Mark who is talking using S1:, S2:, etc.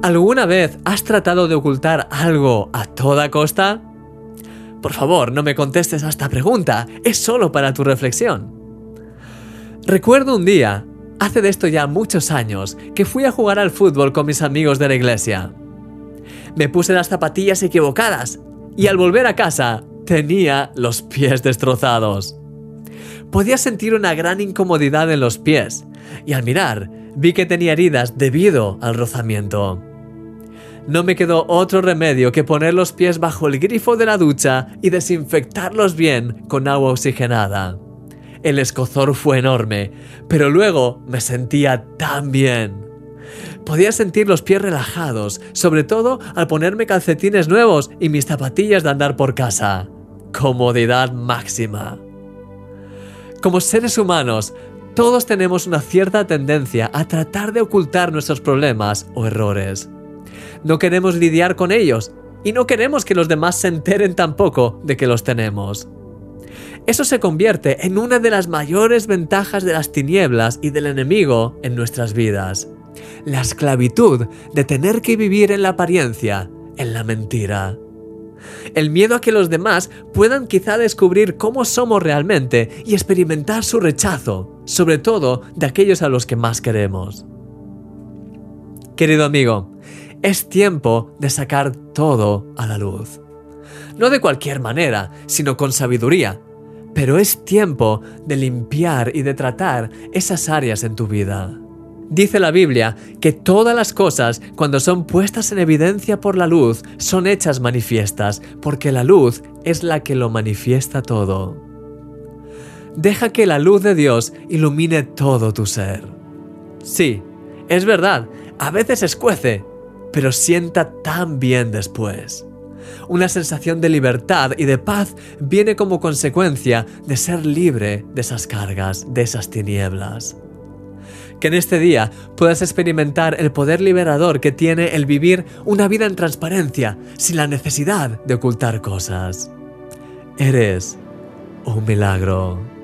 S1: ¿Alguna vez has tratado de ocultar algo a toda costa? Por favor, no me contestes a esta pregunta, es solo para tu reflexión. Recuerdo un día, hace de esto ya muchos años, que fui a jugar al fútbol con mis amigos de la iglesia. Me puse las zapatillas equivocadas y al volver a casa tenía los pies destrozados. Podía sentir una gran incomodidad en los pies y al mirar vi que tenía heridas debido al rozamiento no me quedó otro remedio que poner los pies bajo el grifo de la ducha y desinfectarlos bien con agua oxigenada. El escozor fue enorme, pero luego me sentía tan bien. Podía sentir los pies relajados, sobre todo al ponerme calcetines nuevos y mis zapatillas de andar por casa. Comodidad máxima. Como seres humanos, todos tenemos una cierta tendencia a tratar de ocultar nuestros problemas o errores no queremos lidiar con ellos y no queremos que los demás se enteren tampoco de que los tenemos. Eso se convierte en una de las mayores ventajas de las tinieblas y del enemigo en nuestras vidas. La esclavitud de tener que vivir en la apariencia, en la mentira. El miedo a que los demás puedan quizá descubrir cómo somos realmente y experimentar su rechazo, sobre todo de aquellos a los que más queremos. Querido amigo, es tiempo de sacar todo a la luz. No de cualquier manera, sino con sabiduría. Pero es tiempo de limpiar y de tratar esas áreas en tu vida. Dice la Biblia que todas las cosas, cuando son puestas en evidencia por la luz, son hechas manifiestas, porque la luz es la que lo manifiesta todo. Deja que la luz de Dios ilumine todo tu ser. Sí, es verdad, a veces escuece, pero sienta tan bien después. Una sensación de libertad y de paz viene como consecuencia de ser libre de esas cargas, de esas tinieblas. Que en este día puedas experimentar el poder liberador que tiene el vivir una vida en transparencia, sin la necesidad de ocultar cosas. Eres un milagro.